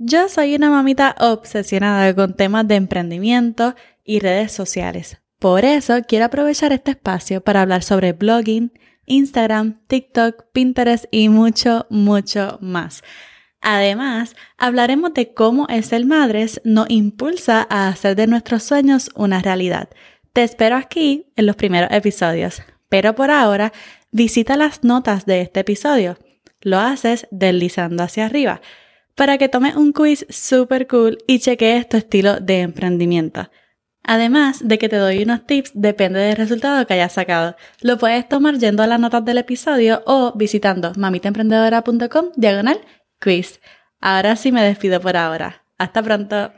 Yo soy una mamita obsesionada con temas de emprendimiento y redes sociales. Por eso quiero aprovechar este espacio para hablar sobre blogging, Instagram, TikTok, Pinterest y mucho, mucho más. Además, hablaremos de cómo el ser madres nos impulsa a hacer de nuestros sueños una realidad. Te espero aquí en los primeros episodios, pero por ahora visita las notas de este episodio. Lo haces deslizando hacia arriba para que tomes un quiz super cool y chequees tu estilo de emprendimiento. Además de que te doy unos tips, depende del resultado que hayas sacado. Lo puedes tomar yendo a las notas del episodio o visitando mamitaemprendedora.com diagonal quiz. Ahora sí me despido por ahora. Hasta pronto.